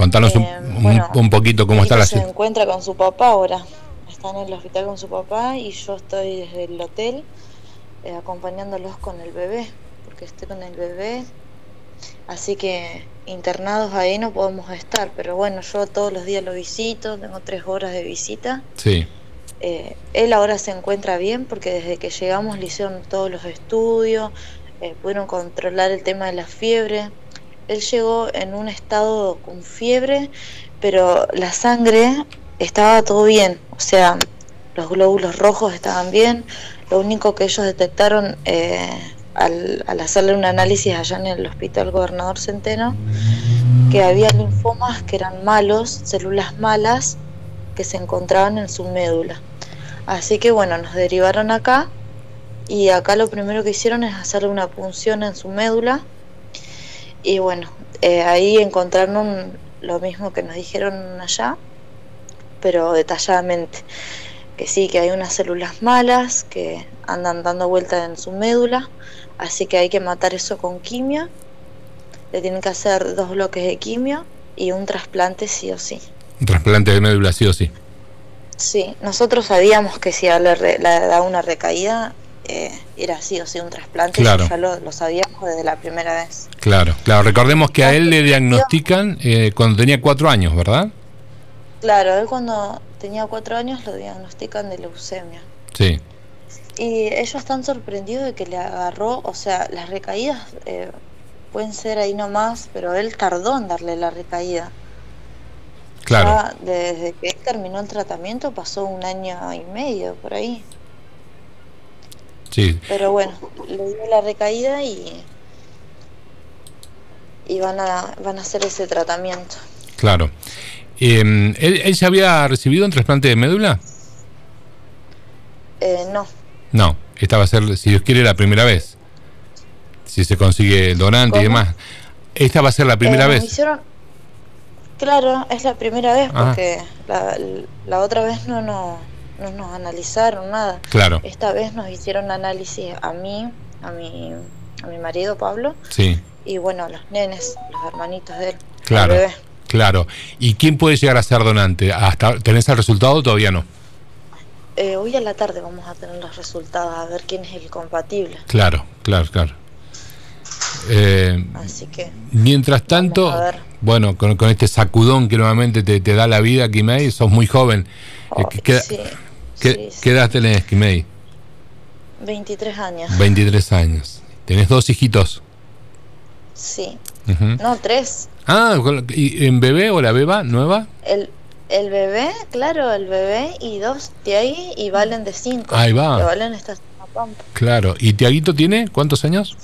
Contanos un, eh, poquito cómo está la situación. Se encuentra con su papá ahora. Está en el hospital con su papá y yo estoy desde el hotel eh, acompañándolos con el bebé, porque estoy con el bebé. Así que internados ahí no podemos estar, pero bueno, yo todos los días lo visito, tengo tres horas de visita. Sí. Eh, él ahora se encuentra bien porque desde que llegamos le hicieron todos los estudios, eh, pudieron controlar el tema de la fiebre. Él llegó en un estado con fiebre, pero la sangre estaba todo bien, o sea, los glóbulos rojos estaban bien. Lo único que ellos detectaron eh, al, al, hacerle un análisis allá en el hospital Gobernador Centeno, que había linfomas que eran malos, células malas, que se encontraban en su médula. Así que bueno, nos derivaron acá y acá lo primero que hicieron es hacerle una punción en su médula y bueno, eh, ahí encontraron lo mismo que nos dijeron allá, pero detalladamente, que sí, que hay unas células malas que andan dando vueltas en su médula, así que hay que matar eso con quimio, le tienen que hacer dos bloques de quimio y un trasplante sí o sí. Un trasplante de médula sí o sí. Sí, nosotros sabíamos que si le, da una recaída eh, era así o sí un trasplante, claro. ya lo, sabíamos desde la primera vez. Claro, claro, recordemos que a él le diagnostican eh, cuando tenía cuatro años, ¿verdad? Claro, él cuando tenía cuatro años lo diagnostican de leucemia. Sí. Y ellos están sorprendidos de que le agarró, o sea, las recaídas eh, pueden ser ahí nomás, pero él tardó en darle la recaída. Claro. desde que él terminó el tratamiento pasó un año y medio por ahí. Sí. Pero bueno, le dio la recaída y y van a van a hacer ese tratamiento. Claro. Eh, ¿él, ya había recibido un trasplante de médula? Eh, no. No, esta va a ser, si Dios quiere, la primera vez. Si se consigue el donante y demás. Esta va a ser la primera eh, vez. Claro, es la primera vez ah. porque la, otra vez no, no, nos analizaron nada. Claro. Esta vez nos hicieron análisis a mí, a mi, a mi marido Pablo. Sí. Y bueno, a los nenes, los hermanitos de él. Claro. Claro. ¿Y quién puede llegar a ser donante? ¿Hasta ¿Tenés el resultado o todavía no? Eh, hoy a la tarde vamos a tener los resultados, a ver quién es el compatible. Claro, claro, claro. Eh, Así que. Mientras tanto, bueno, con, este sacudón que nuevamente te, da la vida, Kimei, sos muy joven. Eh, ¿qué, ¿qué, edad tenés, Kimei? 23 años. 23 años. ¿Tenés dos hijitos? Sí. No, tres. Ah, ¿y en bebé o la beba nueva? El, el bebé, claro, el bebé y dos de ahí y Valen de cinco. Ahí va. Valen está Claro. ¿Y Tiaguito tiene cuántos años?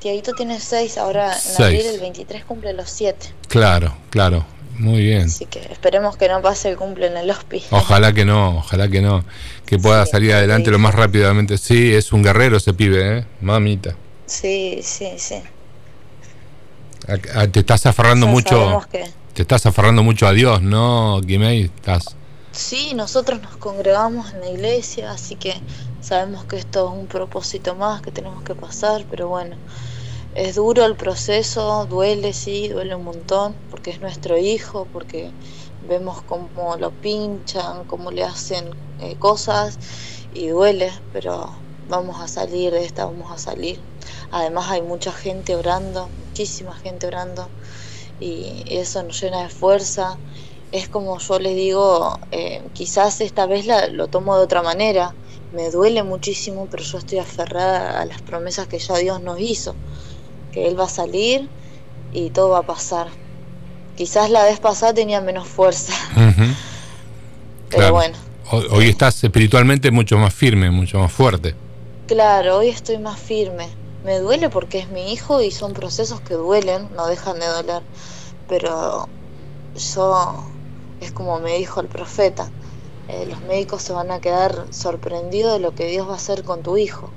Tiaguito tiene 6, ahora en abril el 23 cumple los 7. Claro, claro, muy bien. Así que esperemos que no pase el cumple en el hospital. Ojalá que no, ojalá que no, que pueda salir adelante lo más rápidamente. Sí, es un guerrero ese pibe, ¿eh? Mamita. Sí, sí, sí. te estás aferrando mucho. Te estás aferrando mucho a Dios, ¿no, Guimey? Estás. Sí, nosotros nos congregamos en la iglesia, así que sabemos que esto es un propósito más que tenemos que pasar, pero bueno, es duro el proceso, duele, sí, duele un montón, porque es nuestro hijo, porque vemos cómo lo pinchan, cómo le hacen eh, cosas y duele, pero vamos a salir de esta, vamos a salir. Además hay mucha gente orando, muchísima gente orando y eso nos llena de fuerza. Es como yo les digo, eh, quizás esta vez la, lo tomo de otra manera, me duele muchísimo, pero yo estoy aferrada a las promesas que ya Dios nos hizo que Él va a salir y todo va a pasar. Quizás la vez pasada tenía menos fuerza, pero bueno. Hoy, estás espiritualmente mucho más firme, mucho más fuerte. Claro, hoy estoy más firme. Me duele porque es mi hijo y son procesos que duelen, no dejan de doler. Pero yo, es como me dijo el profeta, eh, los médicos se van a quedar sorprendidos de lo que Dios va a hacer con tu hijo.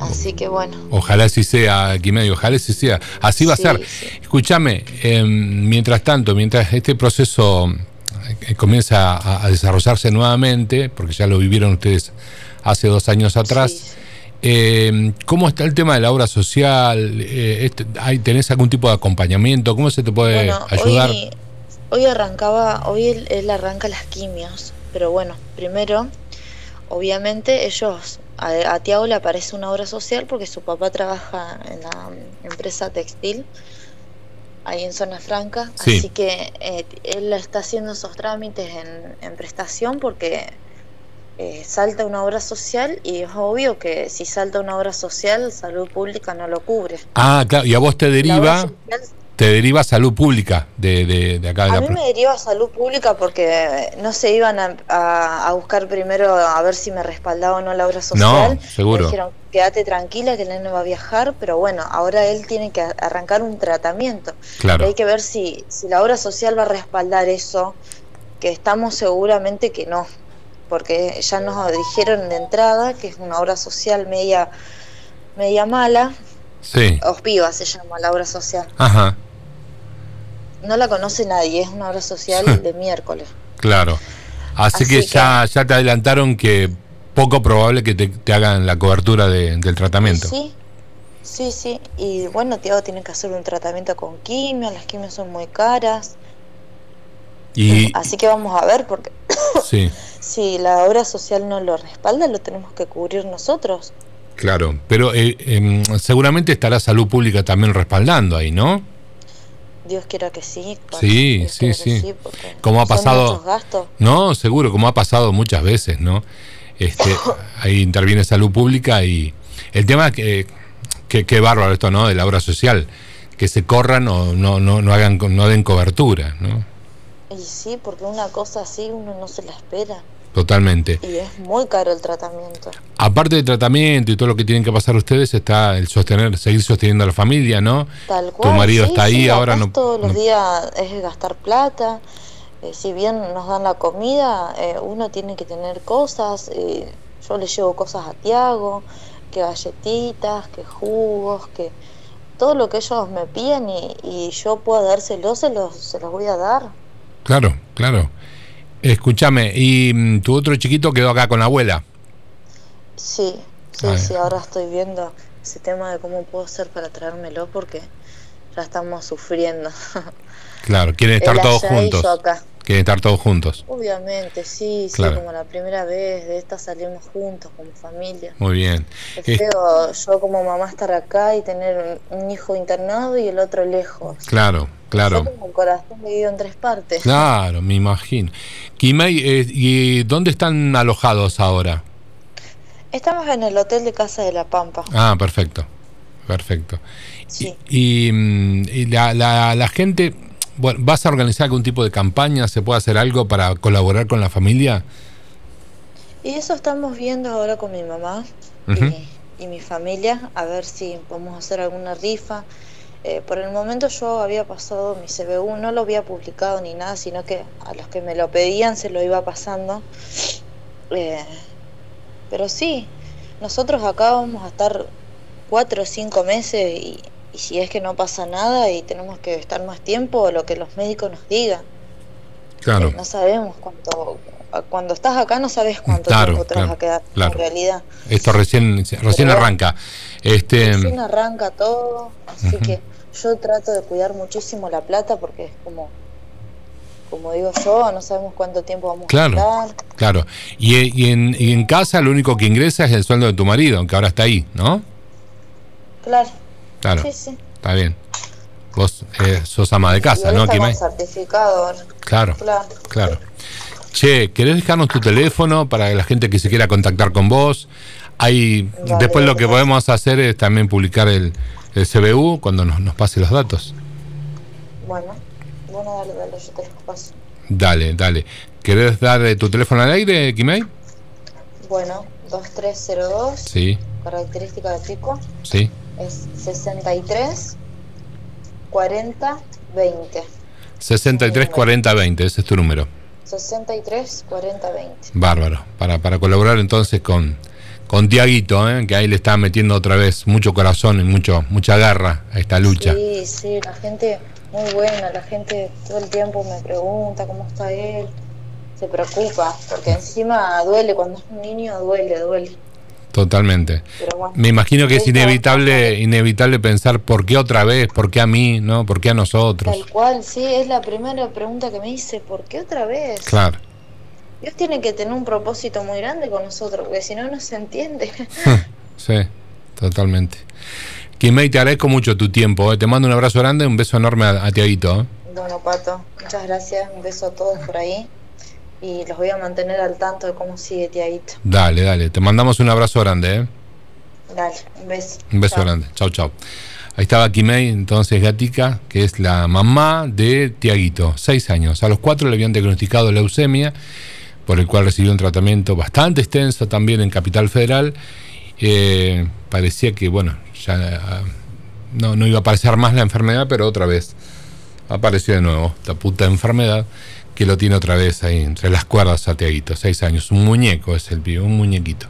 Así que bueno. Ojalá así sea, aquí medio, ojalá así sea. Así va a ser. Escúchame, em, mientras tanto, mientras este proceso eh, comienza a, desarrollarse nuevamente, porque ya lo vivieron ustedes hace dos años atrás, Eh, ¿Cómo está el tema de la obra social? Eh, este, ¿Tenés algún tipo de acompañamiento? ¿Cómo se te puede ayudar? Hoy, arrancaba, hoy él, arranca las quimios, pero bueno, primero, obviamente ellos, a, Tiago le aparece una obra social porque su papá trabaja en la empresa textil ahí en Zona Franca, así que eh, él está haciendo esos trámites en prestación porque eh, salta una obra social y es obvio que si salta una obra social, salud pública no lo cubre. Ah, claro, y a vos te deriva... te deriva salud pública de, de, acá de a mí me deriva salud pública porque no se iban a, buscar primero a ver si me respaldaba o no la obra social. No, seguro. Me dijeron, quédate tranquila que él no va a viajar, pero bueno, ahora él tiene que arrancar un tratamiento. Claro. hay que ver si, si la obra social va a respaldar eso, que estamos seguramente que no porque ya nos dijeron de entrada que es una obra social media, media mala. Sí. Ospiva se llama la obra social. Ajá. No la conoce nadie, es una obra social de miércoles. Claro. Así, que, ya, ya te adelantaron que poco probable que te, hagan la cobertura de, del tratamiento. Sí, sí, sí. Y bueno, Tiago tiene que hacer un tratamiento con quimio, las quimios son muy caras. Y... Así que vamos a ver, porque sí. si la obra social no lo respalda, lo tenemos que cubrir nosotros. Claro, pero eh, em, seguramente estará salud pública también respaldando ahí, ¿no? Dios quiera que sí. sí, sí, sí. como ha pasado. No, seguro, como ha pasado muchas veces, ¿no? Este, ahí interviene salud pública y el tema que, que, que bárbaro esto, ¿no? De la obra social, que se corran o no, no, no hagan, no den cobertura, ¿no? Y sí, porque una cosa así uno no se la espera. Totalmente. Y es muy caro el tratamiento. Aparte del tratamiento y todo lo que tienen que pasar ustedes, está el sostener, seguir sosteniendo a la familia, ¿no? Tal cual. Tu marido está ahí, ahora no. Todos los días es gastar plata. Eh, si bien nos dan la comida, eh, uno tiene que tener cosas. Eh, yo le llevo cosas a Tiago, que galletitas, que jugos, que todo lo que ellos me piden y, y yo puedo dárselos, se los, se los voy a dar. Claro, claro. Escúchame, ¿y mm, tu otro chiquito quedó acá con la abuela? Sí, sí, sí, ahora estoy viendo ese tema de cómo puedo hacer para traérmelo porque ya estamos sufriendo. Claro, quieren estar todos juntos. Quieren estar todos juntos. Obviamente, sí, sí, como la primera vez, de esta salimos juntos como familia. Muy bien. Es feo yo como mamá estar acá y tener un hijo internado y el otro lejos. Claro, claro. como un corazón dividido en tres partes. Claro, me imagino. Kimei, eh, ¿y dónde están alojados ahora? Estamos en el hotel de Casa de la Pampa. Ah, perfecto, perfecto. Sí. Y, mm, la, la, la gente, bueno, ¿vas a organizar algún tipo de campaña? ¿Se puede hacer algo para colaborar con la familia? Y eso estamos viendo ahora con mi mamá y, mi familia, a ver si podemos hacer alguna rifa. Eh, por el momento yo había pasado mi CBU, no lo había publicado ni nada, sino que a los que me lo pedían se lo iba pasando. Eh, pero sí, nosotros acá vamos a estar cuatro o cinco meses y, y si es que no pasa nada y tenemos que estar más tiempo, lo que los médicos nos digan. Claro. no sabemos cuánto. Cuando estás acá no sabes cuánto tiempo te vas a quedar en realidad. Esto recién recién arranca. Este recién arranca todo, así que yo trato de cuidar muchísimo la plata porque es como como digo yo, no sabemos cuánto tiempo vamos a estar. Claro. Y, y, en, y en casa lo único que ingresa es el sueldo de tu marido, aunque ahora está ahí, ¿no? Claro. Claro. Sí, sí. Está bien. Vos eh, sos ama de casa, ¿no, Kimay? certificado. Claro, claro. Che, ¿querés dejarnos tu teléfono para la gente que se quiera contactar con vos? Hay, después lo que podemos hacer es también publicar el, el CBU cuando nos, nos pase los datos. Bueno, bueno, dale, dale, yo te paso. Dale, dale. ¿Querés dar eh, tu teléfono al aire, Kimay? Bueno, 2302. Sí. Característica de pico. Sí es 63 40 20. 63 40 20, ese es tu número. 63 40 20. Bárbaro, para, para colaborar entonces con, con Tiaguito, ¿eh? que ahí le está metiendo otra vez mucho corazón y mucho, mucha garra a esta lucha. Sí, sí, la gente muy buena, la gente todo el tiempo me pregunta cómo está él, se preocupa, porque encima duele, cuando es un niño duele, duele. Totalmente. Me imagino que es inevitable, inevitable pensar por qué otra vez, por qué a mí, ¿no? ¿Por qué a nosotros? Tal cual, sí, es la primera pregunta que me hice, ¿por qué otra vez? Claro. Dios tiene que tener un propósito muy grande con nosotros, porque si no, no se entiende. sí, totalmente. Kimei, te agradezco mucho tu tiempo. ¿eh? Te mando un abrazo grande, un beso enorme a, a Tiaguito. ¿eh? Bueno, Pato, muchas gracias. Un beso a todos por ahí y los voy a mantener al tanto de cómo sigue Tiaguito. Dale, dale. Te mandamos un abrazo grande, ¿eh? Dale, un beso. Un beso grande. Chau, chau. Ahí estaba Kimei, entonces Gatica, que es la mamá de Tiaguito, seis años. A los cuatro le habían diagnosticado leucemia, por el cual recibió un tratamiento bastante extenso también en Capital Federal. Eh, parecía que, bueno, ya ah, no, no iba a aparecer más la enfermedad, pero otra vez apareció de nuevo esta puta enfermedad que lo tiene otra vez ahí entre las cuerdas a seis años. Un muñeco es el pibe, un muñequito.